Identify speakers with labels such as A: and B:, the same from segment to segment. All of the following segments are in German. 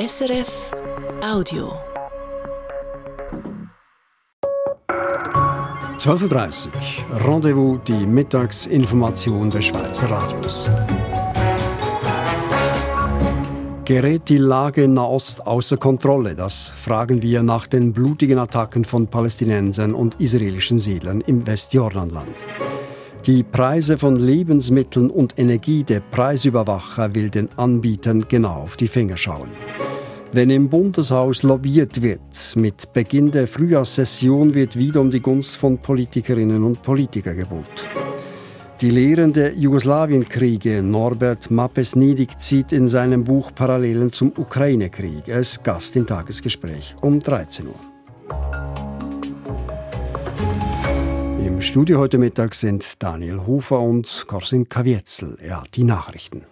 A: SRF Audio.
B: 12.30 Uhr. Rendezvous, die Mittagsinformation des Schweizer Radios. Gerät die Lage in Nahost außer Kontrolle? Das fragen wir nach den blutigen Attacken von Palästinensern und israelischen Siedlern im Westjordanland. Die Preise von Lebensmitteln und Energie, der Preisüberwacher will den Anbietern genau auf die Finger schauen. Wenn im Bundeshaus lobbyiert wird, mit Beginn der Frühjahrssession wird wieder um die Gunst von Politikerinnen und Politikern gebuhlt. Die Lehren der Jugoslawienkriege Norbert Mappes-Niedig zieht in seinem Buch Parallelen zum Ukraine-Krieg. Er ist Gast im Tagesgespräch um 13 Uhr. Im Studio heute Mittag sind Daniel Hofer und Korsin Kavietzel. Er hat die Nachrichten.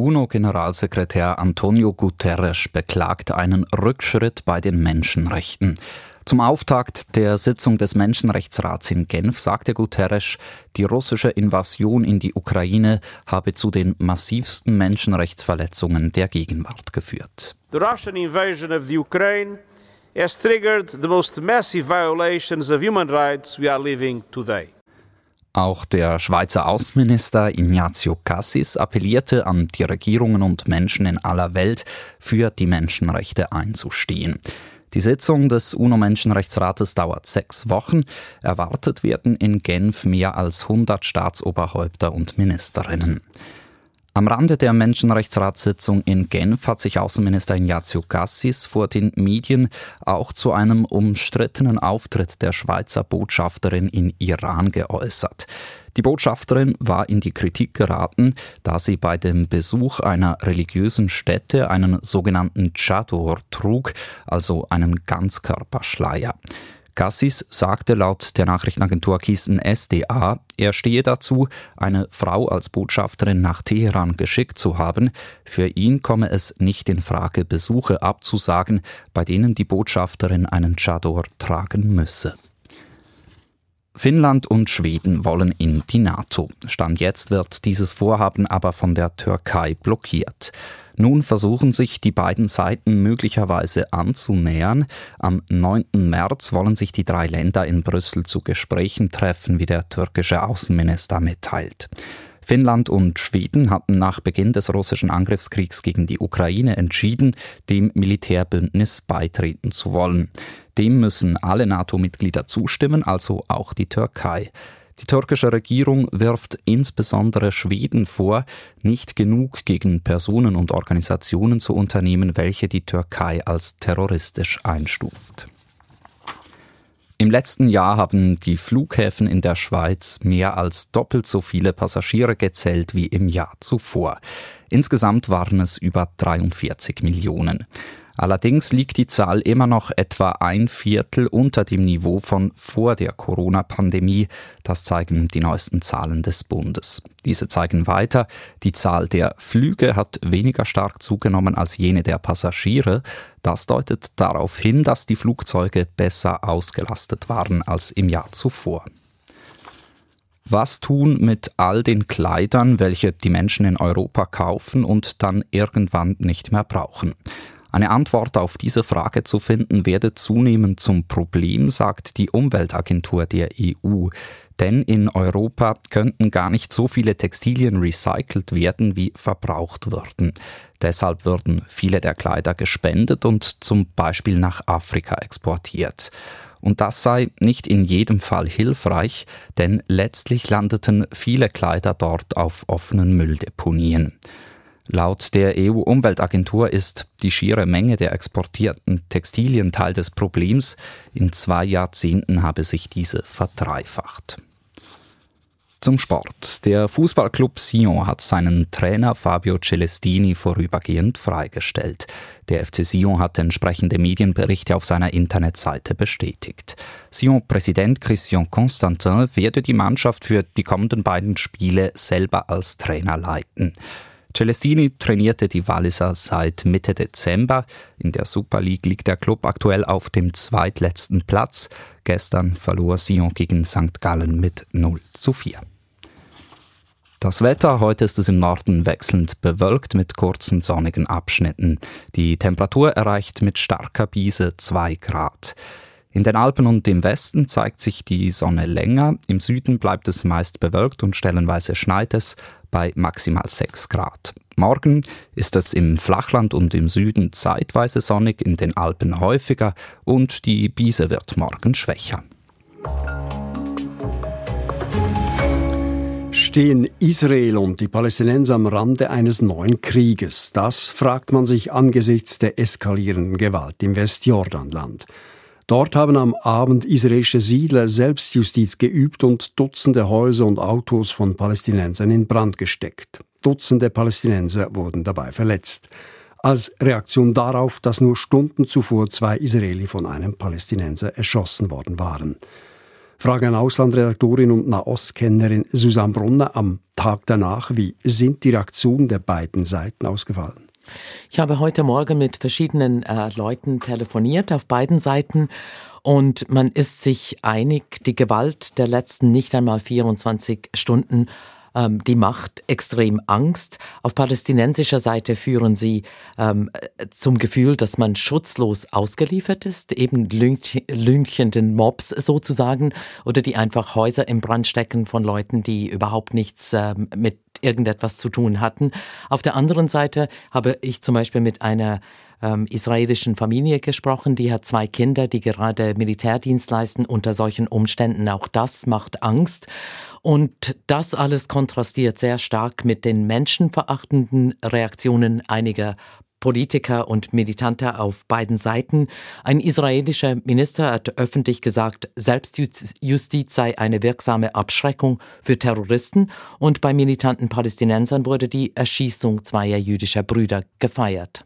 C: UNO-Generalsekretär Antonio Guterres beklagt einen Rückschritt bei den Menschenrechten. Zum Auftakt der Sitzung des Menschenrechtsrats in Genf sagte Guterres, die russische Invasion in die Ukraine habe zu den massivsten Menschenrechtsverletzungen der Gegenwart geführt.
D: The Russian invasion of the Ukraine has triggered the most massive violations of human rights we are living today.
C: Auch der Schweizer Außenminister Ignazio Cassis appellierte an die Regierungen und Menschen in aller Welt, für die Menschenrechte einzustehen. Die Sitzung des UNO-Menschenrechtsrates dauert sechs Wochen. Erwartet werden in Genf mehr als 100 Staatsoberhäupter und Ministerinnen. Am Rande der Menschenrechtsratssitzung in Genf hat sich Außenminister Ignazio Cassis vor den Medien auch zu einem umstrittenen Auftritt der Schweizer Botschafterin in Iran geäußert. Die Botschafterin war in die Kritik geraten, da sie bei dem Besuch einer religiösen Stätte einen sogenannten Chador trug, also einen Ganzkörperschleier. Cassis sagte laut der Nachrichtenagentur Kießen SDA, er stehe dazu, eine Frau als Botschafterin nach Teheran geschickt zu haben. Für ihn komme es nicht in Frage, Besuche abzusagen, bei denen die Botschafterin einen Chador tragen müsse. Finnland und Schweden wollen in die NATO. Stand jetzt wird dieses Vorhaben aber von der Türkei blockiert. Nun versuchen sich die beiden Seiten möglicherweise anzunähern. Am 9. März wollen sich die drei Länder in Brüssel zu Gesprächen treffen, wie der türkische Außenminister mitteilt. Finnland und Schweden hatten nach Beginn des russischen Angriffskriegs gegen die Ukraine entschieden, dem Militärbündnis beitreten zu wollen. Dem müssen alle NATO-Mitglieder zustimmen, also auch die Türkei. Die türkische Regierung wirft insbesondere Schweden vor, nicht genug gegen Personen und Organisationen zu unternehmen, welche die Türkei als terroristisch einstuft. Im letzten Jahr haben die Flughäfen in der Schweiz mehr als doppelt so viele Passagiere gezählt wie im Jahr zuvor. Insgesamt waren es über 43 Millionen. Allerdings liegt die Zahl immer noch etwa ein Viertel unter dem Niveau von vor der Corona-Pandemie. Das zeigen die neuesten Zahlen des Bundes. Diese zeigen weiter, die Zahl der Flüge hat weniger stark zugenommen als jene der Passagiere. Das deutet darauf hin, dass die Flugzeuge besser ausgelastet waren als im Jahr zuvor. Was tun mit all den Kleidern, welche die Menschen in Europa kaufen und dann irgendwann nicht mehr brauchen? Eine Antwort auf diese Frage zu finden, werde zunehmend zum Problem, sagt die Umweltagentur der EU. Denn in Europa könnten gar nicht so viele Textilien recycelt werden, wie verbraucht würden. Deshalb würden viele der Kleider gespendet und zum Beispiel nach Afrika exportiert. Und das sei nicht in jedem Fall hilfreich, denn letztlich landeten viele Kleider dort auf offenen Mülldeponien. Laut der EU-Umweltagentur ist die schiere Menge der exportierten Textilien Teil des Problems. In zwei Jahrzehnten habe sich diese verdreifacht. Zum Sport. Der Fußballclub Sion hat seinen Trainer Fabio Celestini vorübergehend freigestellt. Der FC Sion hat entsprechende Medienberichte auf seiner Internetseite bestätigt. Sion-Präsident Christian Constantin werde die Mannschaft für die kommenden beiden Spiele selber als Trainer leiten. Celestini trainierte die Walliser seit Mitte Dezember. In der Super League liegt der Club aktuell auf dem zweitletzten Platz. Gestern verlor Sion gegen St. Gallen mit 0 zu 4. Das Wetter, heute ist es im Norden wechselnd bewölkt mit kurzen sonnigen Abschnitten. Die Temperatur erreicht mit starker Biese 2 Grad. In den Alpen und im Westen zeigt sich die Sonne länger, im Süden bleibt es meist bewölkt und stellenweise schneit es bei maximal 6 Grad. Morgen ist es im Flachland und im Süden zeitweise sonnig, in den Alpen häufiger und die Biese wird morgen schwächer.
B: Stehen Israel und die Palästinenser am Rande eines neuen Krieges? Das fragt man sich angesichts der eskalierenden Gewalt im Westjordanland. Dort haben am Abend israelische Siedler Selbstjustiz geübt und Dutzende Häuser und Autos von Palästinensern in Brand gesteckt. Dutzende Palästinenser wurden dabei verletzt. Als Reaktion darauf, dass nur Stunden zuvor zwei Israeli von einem Palästinenser erschossen worden waren. Frage an Auslandredaktorin und Nahostkennerin Susanne Brunner am Tag danach, wie sind die Reaktionen der beiden Seiten ausgefallen?
A: Ich habe heute Morgen mit verschiedenen äh, Leuten telefoniert auf beiden Seiten und man ist sich einig, die Gewalt der letzten nicht einmal 24 Stunden ähm, die macht extrem Angst. Auf palästinensischer Seite führen sie ähm, zum Gefühl, dass man schutzlos ausgeliefert ist, eben lünchenden Mobs sozusagen, oder die einfach Häuser im Brand stecken von Leuten, die überhaupt nichts ähm, mit irgendetwas zu tun hatten. Auf der anderen Seite habe ich zum Beispiel mit einer ähm, israelischen Familie gesprochen, die hat zwei Kinder, die gerade Militärdienst leisten unter solchen Umständen. Auch das macht Angst. Und das alles kontrastiert sehr stark mit den menschenverachtenden Reaktionen einiger Politiker und Militante auf beiden Seiten. Ein israelischer Minister hat öffentlich gesagt, Selbstjustiz sei eine wirksame Abschreckung für Terroristen und bei militanten Palästinensern wurde die Erschießung zweier jüdischer Brüder gefeiert.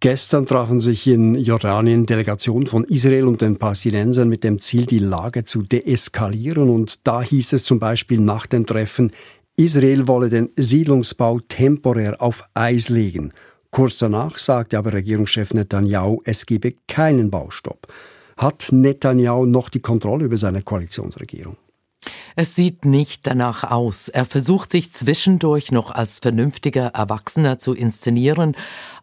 B: Gestern trafen sich in Jordanien Delegationen von Israel und den Palästinensern mit dem Ziel, die Lage zu deeskalieren. Und da hieß es zum Beispiel nach dem Treffen, Israel wolle den Siedlungsbau temporär auf Eis legen. Kurz danach sagte aber Regierungschef Netanyahu, es gebe keinen Baustopp. Hat Netanyahu noch die Kontrolle über seine Koalitionsregierung?
A: Es sieht nicht danach aus. Er versucht sich zwischendurch noch als vernünftiger Erwachsener zu inszenieren,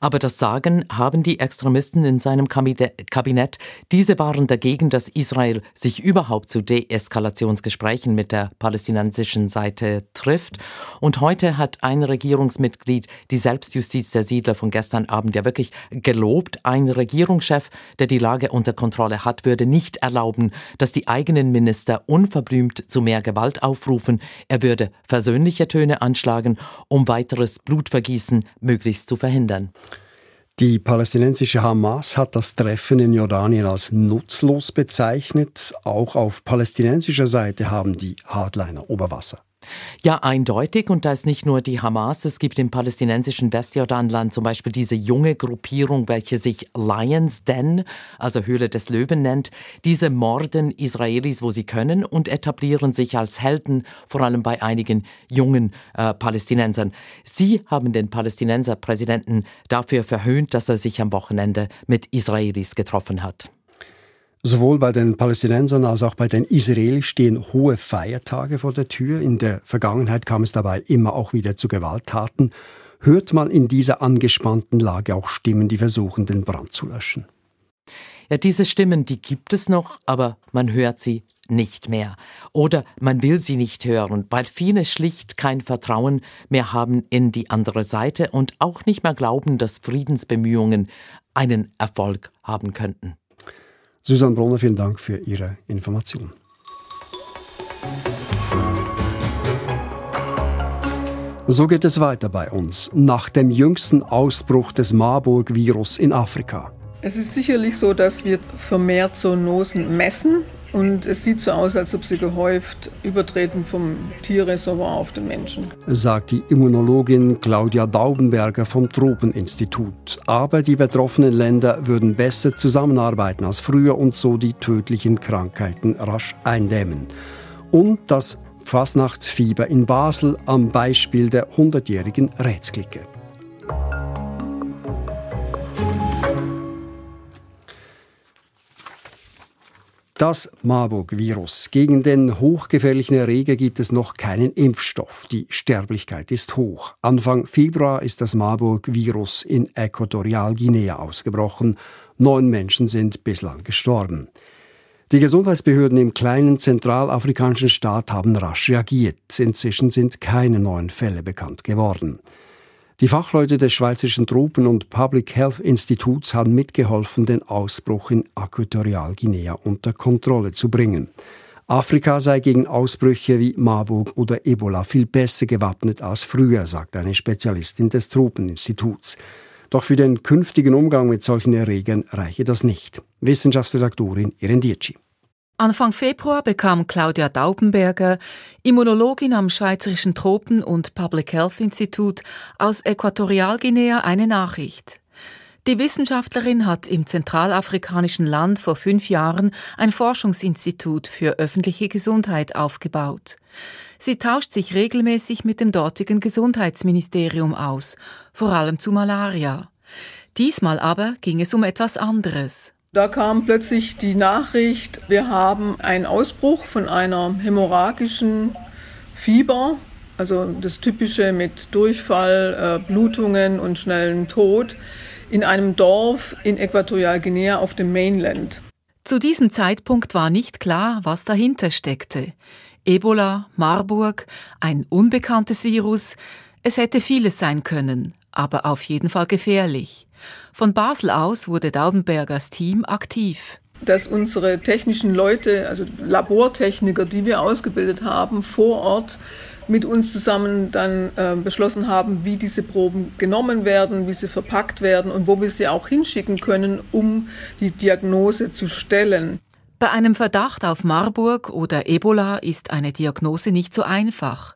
A: aber das Sagen haben die Extremisten in seinem Kabinett. Diese waren dagegen, dass Israel sich überhaupt zu Deeskalationsgesprächen mit der palästinensischen Seite trifft. Und heute hat ein Regierungsmitglied die Selbstjustiz der Siedler von gestern Abend ja wirklich gelobt. Ein Regierungschef, der die Lage unter Kontrolle hat, würde nicht erlauben, dass die eigenen Minister unverblümt zu mehr Gewalt aufrufen. Er würde versöhnliche Töne anschlagen, um weiteres Blutvergießen möglichst zu verhindern.
B: Die palästinensische Hamas hat das Treffen in Jordanien als nutzlos bezeichnet. Auch auf palästinensischer Seite haben die Hardliner Oberwasser.
A: Ja, eindeutig. Und da ist nicht nur die Hamas. Es gibt im palästinensischen Westjordanland zum Beispiel diese junge Gruppierung, welche sich Lions Den, also Höhle des Löwen nennt. Diese morden Israelis, wo sie können und etablieren sich als Helden, vor allem bei einigen jungen äh, Palästinensern. Sie haben den Palästinenser-Präsidenten dafür verhöhnt, dass er sich am Wochenende mit Israelis getroffen hat.
B: Sowohl bei den Palästinensern als auch bei den Israelis stehen hohe Feiertage vor der Tür. In der Vergangenheit kam es dabei immer auch wieder zu Gewalttaten. Hört man in dieser angespannten Lage auch Stimmen, die versuchen, den Brand zu löschen?
A: Ja, diese Stimmen, die gibt es noch, aber man hört sie nicht mehr. Oder man will sie nicht hören, weil viele schlicht kein Vertrauen mehr haben in die andere Seite und auch nicht mehr glauben, dass Friedensbemühungen einen Erfolg haben könnten.
B: Susanne Bronner, vielen Dank für Ihre Information. So geht es weiter bei uns nach dem jüngsten Ausbruch des Marburg-Virus in Afrika.
E: Es ist sicherlich so, dass wir vermehrt Zoonosen messen und es sieht so aus, als ob sie gehäuft übertreten vom Tierreservoir auf den Menschen.
B: Sagt die Immunologin Claudia Daubenberger vom Tropeninstitut. Aber die betroffenen Länder würden besser zusammenarbeiten als früher und so die tödlichen Krankheiten rasch eindämmen. Und das Fasnachtsfieber in Basel am Beispiel der 100-jährigen Rätsklicke. Das Marburg-Virus. Gegen den hochgefährlichen Erreger gibt es noch keinen Impfstoff. Die Sterblichkeit ist hoch. Anfang Februar ist das Marburg-Virus in Äquatorialguinea ausgebrochen. Neun Menschen sind bislang gestorben. Die Gesundheitsbehörden im kleinen zentralafrikanischen Staat haben rasch reagiert. Inzwischen sind keine neuen Fälle bekannt geworden. Die Fachleute des Schweizerischen Tropen- und Public Health Instituts haben mitgeholfen, den Ausbruch in Äquatorialguinea unter Kontrolle zu bringen. Afrika sei gegen Ausbrüche wie Marburg oder Ebola viel besser gewappnet als früher, sagt eine Spezialistin des Tropeninstituts. Doch für den künftigen Umgang mit solchen Erregern reiche das nicht. Wissenschaftsredaktorin Irene Dietschi.
F: Anfang Februar bekam Claudia Daubenberger, Immunologin am Schweizerischen Tropen- und Public Health Institut aus Äquatorialguinea, eine Nachricht. Die Wissenschaftlerin hat im zentralafrikanischen Land vor fünf Jahren ein Forschungsinstitut für öffentliche Gesundheit aufgebaut. Sie tauscht sich regelmäßig mit dem dortigen Gesundheitsministerium aus, vor allem zu Malaria. Diesmal aber ging es um etwas anderes.
E: Da kam plötzlich die Nachricht, wir haben einen Ausbruch von einer hämorrhagischen Fieber, also das Typische mit Durchfall, äh, Blutungen und schnellen Tod, in einem Dorf in Äquatorialguinea auf dem Mainland.
F: Zu diesem Zeitpunkt war nicht klar, was dahinter steckte. Ebola, Marburg, ein unbekanntes Virus, es hätte vieles sein können, aber auf jeden Fall gefährlich. Von Basel aus wurde Daubenbergers Team aktiv
E: dass unsere technischen Leute, also Labortechniker, die wir ausgebildet haben, vor Ort mit uns zusammen dann äh, beschlossen haben, wie diese Proben genommen werden, wie sie verpackt werden und wo wir sie auch hinschicken können, um die Diagnose zu stellen.
F: Bei einem Verdacht auf Marburg oder Ebola ist eine Diagnose nicht so einfach.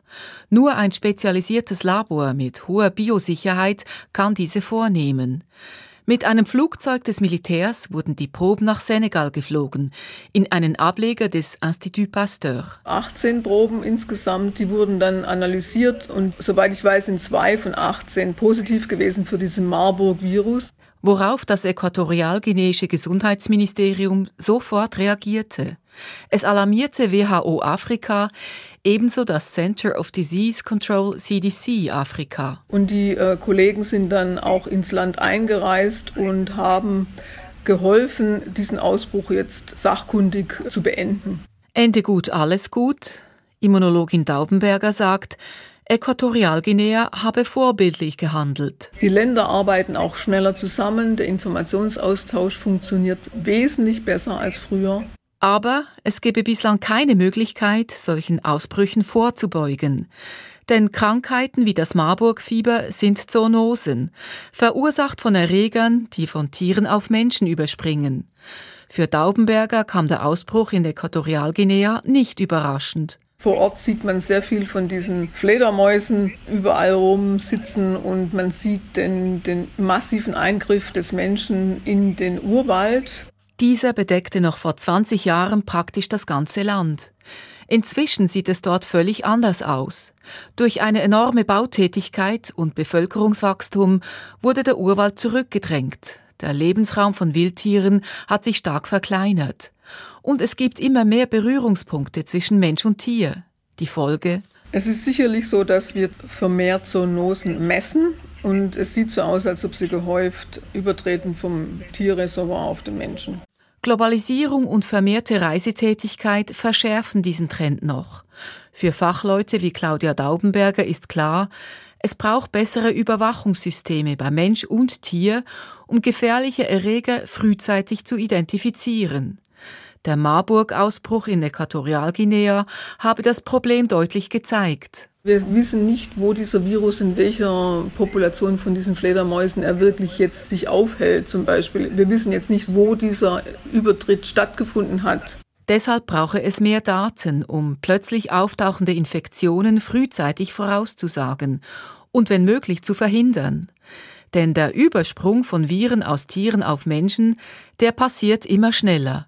F: Nur ein spezialisiertes Labor mit hoher Biosicherheit kann diese vornehmen. Mit einem Flugzeug des Militärs wurden die Proben nach Senegal geflogen, in einen Ableger des Institut Pasteur.
E: 18 Proben insgesamt, die wurden dann analysiert und soweit ich weiß, sind zwei von 18 positiv gewesen für diesen Marburg-Virus
F: worauf das äquatorialguineische Gesundheitsministerium sofort reagierte. Es alarmierte WHO Afrika, ebenso das Center of Disease Control CDC Afrika.
E: Und die äh, Kollegen sind dann auch ins Land eingereist und haben geholfen, diesen Ausbruch jetzt sachkundig zu beenden.
F: Ende gut, alles gut. Immunologin Daubenberger sagt, Äquatorialguinea habe vorbildlich gehandelt.
E: Die Länder arbeiten auch schneller zusammen, der Informationsaustausch funktioniert wesentlich besser als früher.
F: Aber es gebe bislang keine Möglichkeit, solchen Ausbrüchen vorzubeugen. Denn Krankheiten wie das Marburg-Fieber sind Zoonosen, verursacht von Erregern, die von Tieren auf Menschen überspringen. Für Daubenberger kam der Ausbruch in Äquatorialguinea nicht überraschend.
E: Vor Ort sieht man sehr viel von diesen Fledermäusen überall rum sitzen und man sieht den, den massiven Eingriff des Menschen in den Urwald.
F: Dieser bedeckte noch vor 20 Jahren praktisch das ganze Land. Inzwischen sieht es dort völlig anders aus. Durch eine enorme Bautätigkeit und Bevölkerungswachstum wurde der Urwald zurückgedrängt. Der Lebensraum von Wildtieren hat sich stark verkleinert. Und es gibt immer mehr Berührungspunkte zwischen Mensch und Tier. Die Folge?
E: Es ist sicherlich so, dass wir vermehrt Zoonosen messen. Und es sieht so aus, als ob sie gehäuft übertreten vom Tierreservoir auf den Menschen.
F: Globalisierung und vermehrte Reisetätigkeit verschärfen diesen Trend noch. Für Fachleute wie Claudia Daubenberger ist klar, es braucht bessere Überwachungssysteme bei Mensch und Tier, um gefährliche Erreger frühzeitig zu identifizieren. Der Marburg-Ausbruch in Äquatorialguinea habe das Problem deutlich gezeigt.
E: Wir wissen nicht, wo dieser Virus in welcher Population von diesen Fledermäusen er wirklich jetzt sich aufhält, zum Beispiel. Wir wissen jetzt nicht, wo dieser Übertritt stattgefunden hat.
F: Deshalb brauche es mehr Daten, um plötzlich auftauchende Infektionen frühzeitig vorauszusagen und wenn möglich zu verhindern. Denn der Übersprung von Viren aus Tieren auf Menschen, der passiert immer schneller.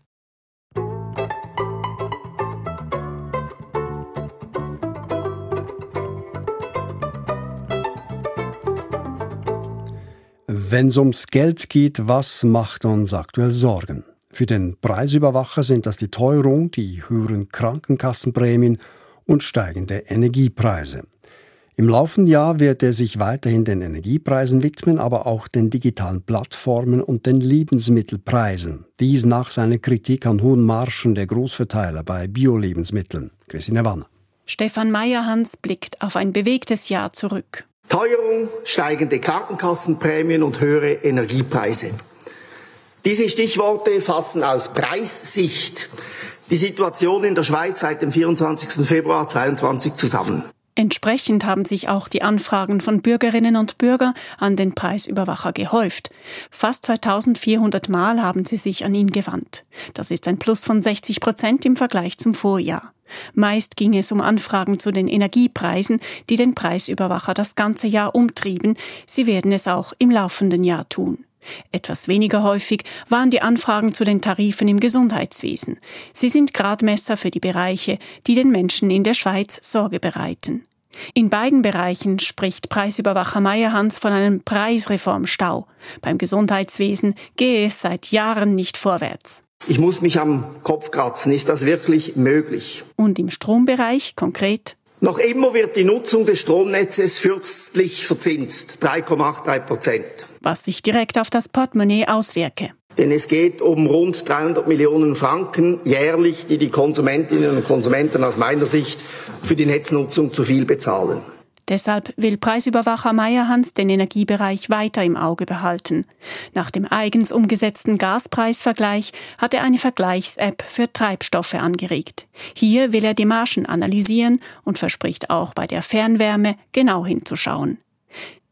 B: Wenn es ums Geld geht, was macht uns aktuell Sorgen? Für den Preisüberwacher sind das die Teuerung, die höheren Krankenkassenprämien und steigende Energiepreise. Im laufenden Jahr wird er sich weiterhin den Energiepreisen widmen, aber auch den digitalen Plattformen und den Lebensmittelpreisen. Dies nach seiner Kritik an hohen Margen der Großverteiler bei Bio-Lebensmitteln. Christine Wanner.
G: Stefan Meyerhans blickt auf ein bewegtes Jahr zurück.
H: Teuerung, steigende Krankenkassenprämien und höhere Energiepreise. Diese Stichworte fassen aus Preissicht die Situation in der Schweiz seit dem 24. Februar 2022 zusammen.
G: Entsprechend haben sich auch die Anfragen von Bürgerinnen und Bürgern an den Preisüberwacher gehäuft. Fast 2400 Mal haben sie sich an ihn gewandt. Das ist ein Plus von 60 Prozent im Vergleich zum Vorjahr. Meist ging es um Anfragen zu den Energiepreisen, die den Preisüberwacher das ganze Jahr umtrieben. Sie werden es auch im laufenden Jahr tun. Etwas weniger häufig waren die Anfragen zu den Tarifen im Gesundheitswesen. Sie sind Gradmesser für die Bereiche, die den Menschen in der Schweiz Sorge bereiten. In beiden Bereichen spricht Preisüberwacher Meyerhans von einem Preisreformstau. Beim Gesundheitswesen gehe es seit Jahren nicht vorwärts.
H: Ich muss mich am Kopf kratzen. Ist das wirklich möglich?
G: Und im Strombereich konkret?
H: Noch immer wird die Nutzung des Stromnetzes fürstlich verzinst. 3,83 Prozent.
G: Was sich direkt auf das Portemonnaie auswirke.
H: Denn es geht um rund 300 Millionen Franken jährlich, die die Konsumentinnen und Konsumenten aus meiner Sicht für die Netznutzung zu viel bezahlen.
G: Deshalb will Preisüberwacher Meyerhans den Energiebereich weiter im Auge behalten. Nach dem eigens umgesetzten Gaspreisvergleich hat er eine Vergleichs-App für Treibstoffe angeregt. Hier will er die Margen analysieren und verspricht auch bei der Fernwärme genau hinzuschauen.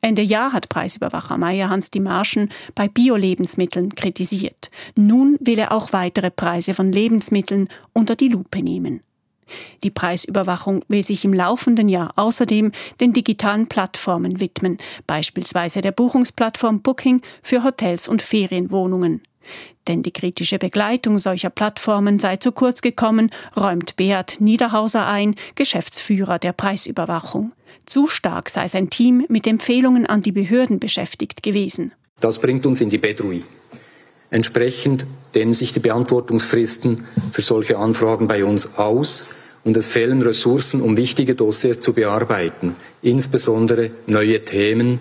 G: Ende Jahr hat Preisüberwacher Meyerhans die Margen bei Bio-Lebensmitteln kritisiert. Nun will er auch weitere Preise von Lebensmitteln unter die Lupe nehmen. Die Preisüberwachung will sich im laufenden Jahr außerdem den digitalen Plattformen widmen, beispielsweise der Buchungsplattform Booking für Hotels und Ferienwohnungen. Denn die kritische Begleitung solcher Plattformen sei zu kurz gekommen, räumt Beat Niederhauser ein, Geschäftsführer der Preisüberwachung. Zu stark sei sein Team mit Empfehlungen an die Behörden beschäftigt gewesen.
I: Das bringt uns in die Bedrohung. Entsprechend dehnen sich die Beantwortungsfristen für solche Anfragen bei uns aus und es fehlen Ressourcen, um wichtige Dossiers zu bearbeiten, insbesondere neue Themen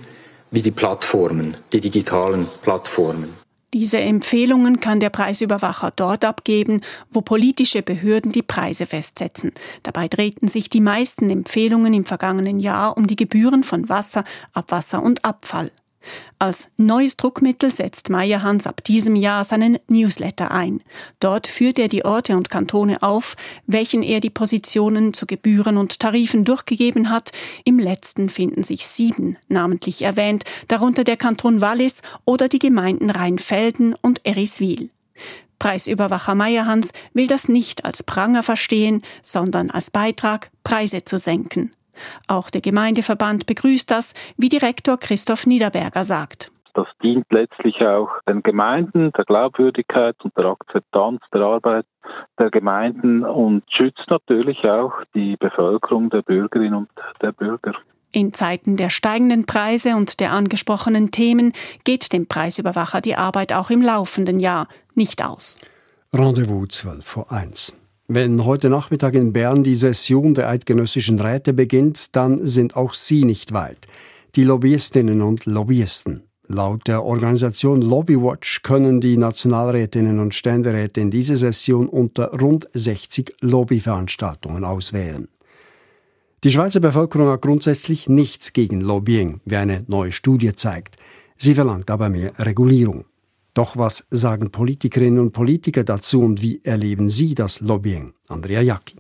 I: wie die Plattformen, die digitalen Plattformen.
G: Diese Empfehlungen kann der Preisüberwacher dort abgeben, wo politische Behörden die Preise festsetzen. Dabei drehten sich die meisten Empfehlungen im vergangenen Jahr um die Gebühren von Wasser, Abwasser und Abfall. Als neues Druckmittel setzt Meyerhans ab diesem Jahr seinen Newsletter ein. Dort führt er die Orte und Kantone auf, welchen er die Positionen zu Gebühren und Tarifen durchgegeben hat. Im letzten finden sich sieben namentlich erwähnt, darunter der Kanton Wallis oder die Gemeinden Rheinfelden und Eriswil. Preisüberwacher Meyerhans will das nicht als Pranger verstehen, sondern als Beitrag, Preise zu senken. Auch der Gemeindeverband begrüßt das, wie Direktor Christoph Niederberger sagt.
J: Das dient letztlich auch den Gemeinden, der Glaubwürdigkeit und der Akzeptanz der Arbeit der Gemeinden und schützt natürlich auch die Bevölkerung der Bürgerinnen und der Bürger.
G: In Zeiten der steigenden Preise und der angesprochenen Themen geht dem Preisüberwacher die Arbeit auch im laufenden Jahr nicht aus.
B: Rendezvous 12 vor 1. Wenn heute Nachmittag in Bern die Session der eidgenössischen Räte beginnt, dann sind auch Sie nicht weit. Die Lobbyistinnen und Lobbyisten. Laut der Organisation Lobbywatch können die Nationalrätinnen und Ständeräte in dieser Session unter rund 60 Lobbyveranstaltungen auswählen. Die Schweizer Bevölkerung hat grundsätzlich nichts gegen Lobbying, wie eine neue Studie zeigt. Sie verlangt aber mehr Regulierung. Doch was sagen Politikerinnen und Politiker dazu und wie erleben sie das Lobbying? Andrea Jacki.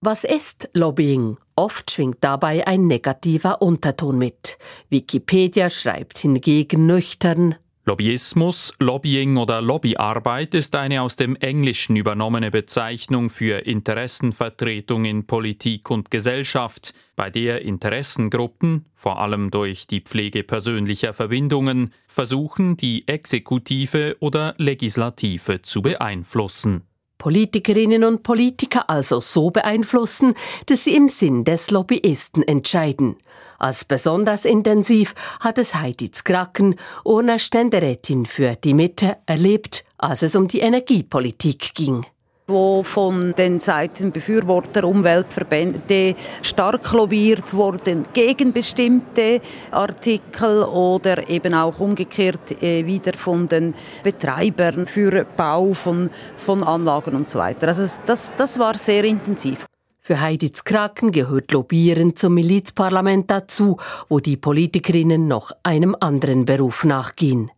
K: Was ist Lobbying? Oft schwingt dabei ein negativer Unterton mit. Wikipedia schreibt hingegen nüchtern,
L: Lobbyismus, Lobbying oder Lobbyarbeit ist eine aus dem Englischen übernommene Bezeichnung für Interessenvertretung in Politik und Gesellschaft, bei der Interessengruppen, vor allem durch die Pflege persönlicher Verbindungen, versuchen, die Exekutive oder Legislative zu beeinflussen.
K: Politikerinnen und Politiker also so beeinflussen, dass sie im Sinn des Lobbyisten entscheiden. Als besonders intensiv hat es Heidi Zkraken, Urner Ständerätin für die Mitte, erlebt, als es um die Energiepolitik ging
M: wo von den Seiten Befürworter, Umweltverbände stark lobbyiert wurden gegen bestimmte Artikel oder eben auch umgekehrt äh, wieder von den Betreibern für Bau von, von Anlagen und so weiter. Also das, das war sehr intensiv.
K: Für Heidi Kraken gehört Lobbyieren zum Milizparlament dazu, wo die Politikerinnen noch einem anderen Beruf nachgehen.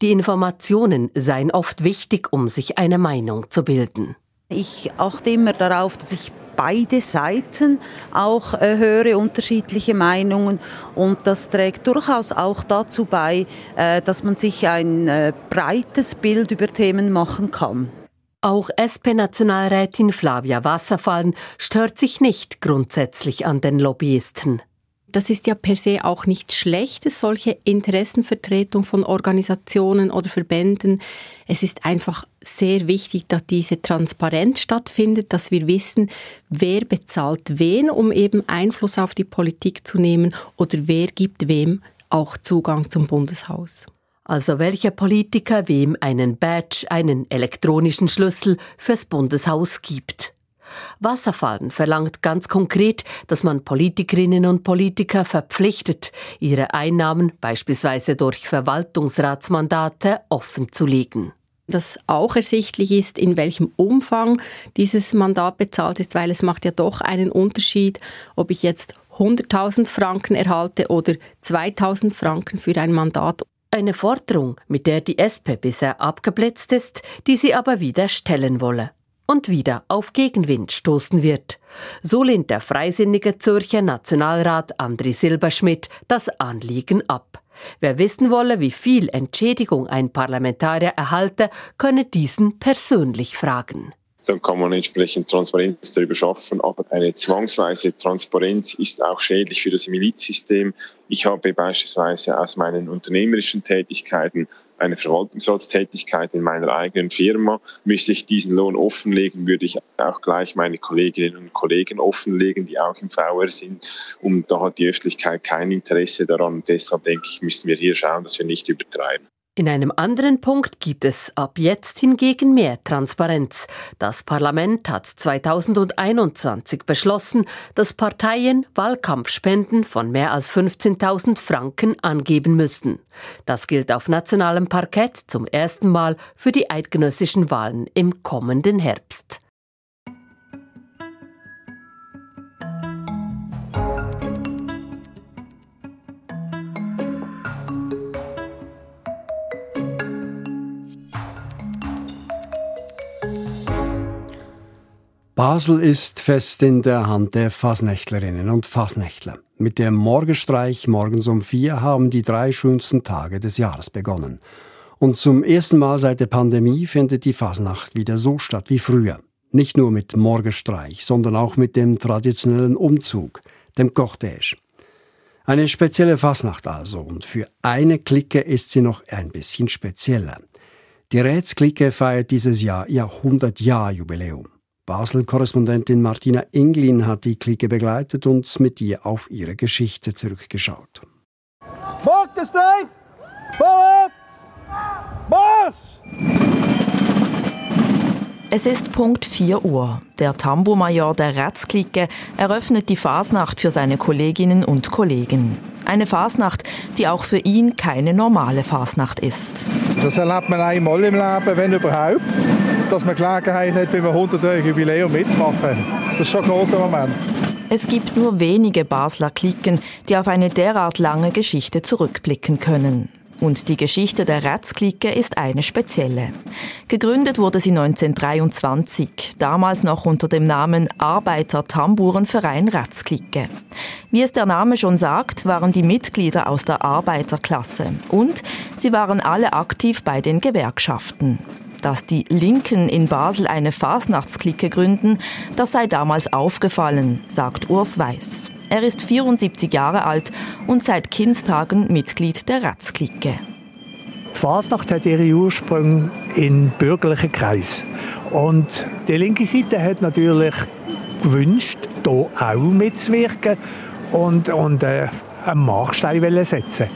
K: Die Informationen seien oft wichtig, um sich eine Meinung zu bilden.
M: Ich achte immer darauf, dass ich beide Seiten auch äh, höre, unterschiedliche Meinungen. Und das trägt durchaus auch dazu bei, äh, dass man sich ein äh, breites Bild über Themen machen kann.
K: Auch SP-Nationalrätin Flavia Wasserfallen stört sich nicht grundsätzlich an den Lobbyisten.
N: Das ist ja per se auch nichts Schlechtes, solche Interessenvertretung von Organisationen oder Verbänden. Es ist einfach sehr wichtig, dass diese Transparenz stattfindet, dass wir wissen, wer bezahlt wen, um eben Einfluss auf die Politik zu nehmen oder wer gibt wem auch Zugang zum Bundeshaus.
K: Also welcher Politiker wem einen Badge, einen elektronischen Schlüssel fürs Bundeshaus gibt. Wasserfallen verlangt ganz konkret, dass man Politikerinnen und Politiker verpflichtet, ihre Einnahmen beispielsweise durch Verwaltungsratsmandate offenzulegen
N: dass auch ersichtlich ist, in welchem Umfang dieses Mandat bezahlt ist, weil es macht ja doch einen Unterschied, ob ich jetzt 100.000 Franken erhalte oder 2.000 Franken für ein Mandat.
K: Eine Forderung, mit der die SP bisher abgeblitzt ist, die sie aber wieder stellen wolle und wieder auf Gegenwind stoßen wird. So lehnt der freisinnige Zürcher Nationalrat Andri Silberschmidt das Anliegen ab. Wer wissen wolle, wie viel Entschädigung ein Parlamentarier erhalte, könne diesen persönlich fragen
O: dann kann man entsprechend Transparenz darüber schaffen. Aber eine zwangsweise Transparenz ist auch schädlich für das Milizsystem. Ich habe beispielsweise aus meinen unternehmerischen Tätigkeiten eine Verwaltungsratstätigkeit in meiner eigenen Firma. Müsste ich diesen Lohn offenlegen, würde ich auch gleich meine Kolleginnen und Kollegen offenlegen, die auch im VR sind. Und da hat die Öffentlichkeit kein Interesse daran. deshalb denke ich, müssen wir hier schauen, dass wir nicht übertreiben.
K: In einem anderen Punkt gibt es ab jetzt hingegen mehr Transparenz. Das Parlament hat 2021 beschlossen, dass Parteien Wahlkampfspenden von mehr als 15.000 Franken angeben müssen. Das gilt auf nationalem Parkett zum ersten Mal für die eidgenössischen Wahlen im kommenden Herbst.
B: Basel ist fest in der Hand der Fasnächtlerinnen und Fasnächtler. Mit dem Morgenstreich morgens um vier haben die drei schönsten Tage des Jahres begonnen. Und zum ersten Mal seit der Pandemie findet die Fasnacht wieder so statt wie früher. Nicht nur mit Morgenstreich, sondern auch mit dem traditionellen Umzug, dem Cortège. Eine spezielle Fasnacht also, und für eine Clique ist sie noch ein bisschen spezieller. Die Rätsklicke feiert dieses Jahr ihr 100-Jahr-Jubiläum. Basel-Korrespondentin Martina Englin hat die Clique begleitet und mit ihr auf ihre Geschichte zurückgeschaut.
P: Vorwärts! Marsch!
Q: Es ist Punkt 4 Uhr. Der Tambourmajor der Ratzklicke eröffnet die Fasnacht für seine Kolleginnen und Kollegen. Eine Fasnacht, die auch für ihn keine normale Fasnacht ist.
P: Das erlebt man einmal im Leben, wenn überhaupt dass man Gelegenheit hat, beim 100-jährigen Jubiläum mitzumachen. Das ist schon ein großer Moment.
Q: Es gibt nur wenige Basler Klicken, die auf eine derart lange Geschichte zurückblicken können. Und die Geschichte der Ratzklicke ist eine spezielle. Gegründet wurde sie 1923, damals noch unter dem Namen Arbeiter-Tamburenverein Ratzklicke. Wie es der Name schon sagt, waren die Mitglieder aus der Arbeiterklasse und sie waren alle aktiv bei den Gewerkschaften dass die Linken in Basel eine Fasnachtsklicke gründen, das sei damals aufgefallen, sagt Urs Weiß. Er ist 74 Jahre alt und seit Kindstagen Mitglied der Ratzklicke.
R: Die Fasnacht hat ihre Ursprünge in bürgerlichen Kreis. Und die linke Seite hat natürlich gewünscht, hier auch mitzuwirken und, und äh, einen Markstein setzen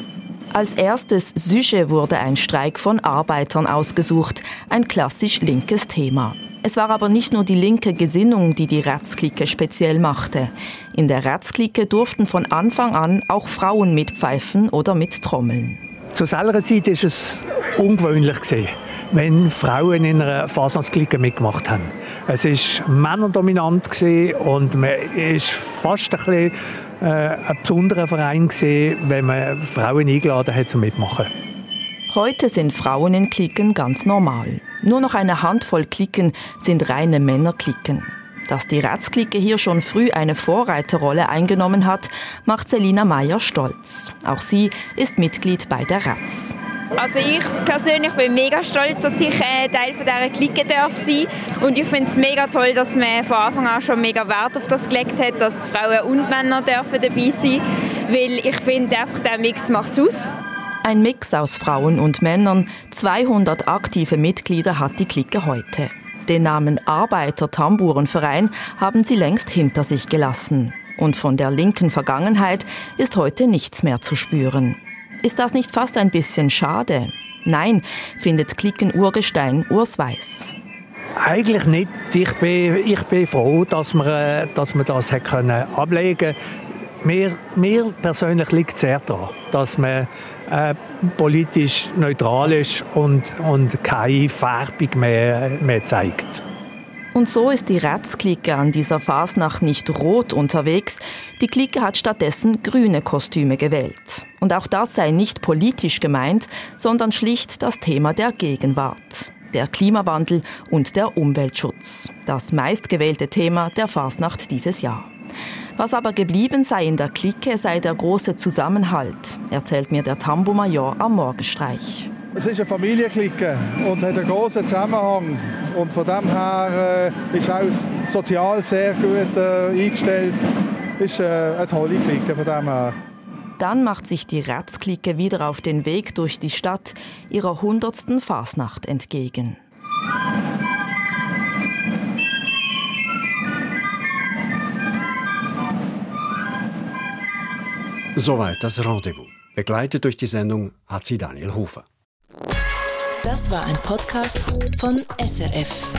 Q: als erstes Sujet wurde ein Streik von Arbeitern ausgesucht, ein klassisch linkes Thema. Es war aber nicht nur die linke Gesinnung, die die Ratzklicke speziell machte. In der Ratzklicke durften von Anfang an auch Frauen mitpfeifen oder mit trommeln.
R: Zu selber Zeit ist es ungewöhnlich wenn Frauen in einer Fasnachtsklicke mitgemacht haben. Es ist männerdominant und man ist fast ein bisschen äh, ein besonderer Verein wenn man Frauen eingeladen hat zum Mitmachen.
Q: Heute sind Frauen in Klicken ganz normal. Nur noch eine Handvoll Klicken sind reine Männerklicken. Dass die Ratsklicke hier schon früh eine Vorreiterrolle eingenommen hat, macht Selina Meyer stolz. Auch sie ist Mitglied bei der Ratz.
S: Also ich persönlich bin mega stolz, dass ich äh, Teil dieser Clique darf sein und ich finde es mega toll, dass man von Anfang an schon mega Wert auf das gelegt hat, dass Frauen und Männer dürfen dabei sein, weil ich finde der Mix macht es aus.
Q: Ein Mix aus Frauen und Männern, 200 aktive Mitglieder hat die Clique heute. Den Namen Arbeiter-Tamburenverein haben sie längst hinter sich gelassen. Und von der linken Vergangenheit ist heute nichts mehr zu spüren. Ist das nicht fast ein bisschen schade? Nein, findet Klicken-Urgestein Urs Weiß.
R: Eigentlich nicht. Ich bin, ich bin froh, dass wir, äh, dass wir das ablegen mir, mir persönlich liegt es sehr daran, dass man äh, politisch neutral ist und, und keine Färbung mehr, mehr zeigt.
Q: Und so ist die Ratz-Clique an dieser Fasnacht nicht rot unterwegs. Die Clique hat stattdessen grüne Kostüme gewählt. Und auch das sei nicht politisch gemeint, sondern schlicht das Thema der Gegenwart. Der Klimawandel und der Umweltschutz. Das meistgewählte Thema der Fasnacht dieses Jahr. Was aber geblieben sei in der Clique, sei der große Zusammenhalt, erzählt mir der Tambo-Major am Morgenstreich.
P: Es ist eine Familienklicke und hat einen großen Zusammenhang. Und von dem her äh, ist auch sozial sehr gut äh, eingestellt. Ist äh, eine tolle Clique von dem her.
Q: Dann macht sich die Ratzklicke wieder auf den Weg durch die Stadt ihrer hundertsten Fasnacht entgegen.
B: Soweit das Rendezvous. Begleitet durch die Sendung hat sie Daniel Hofer.
T: Das war ein Podcast von SRF.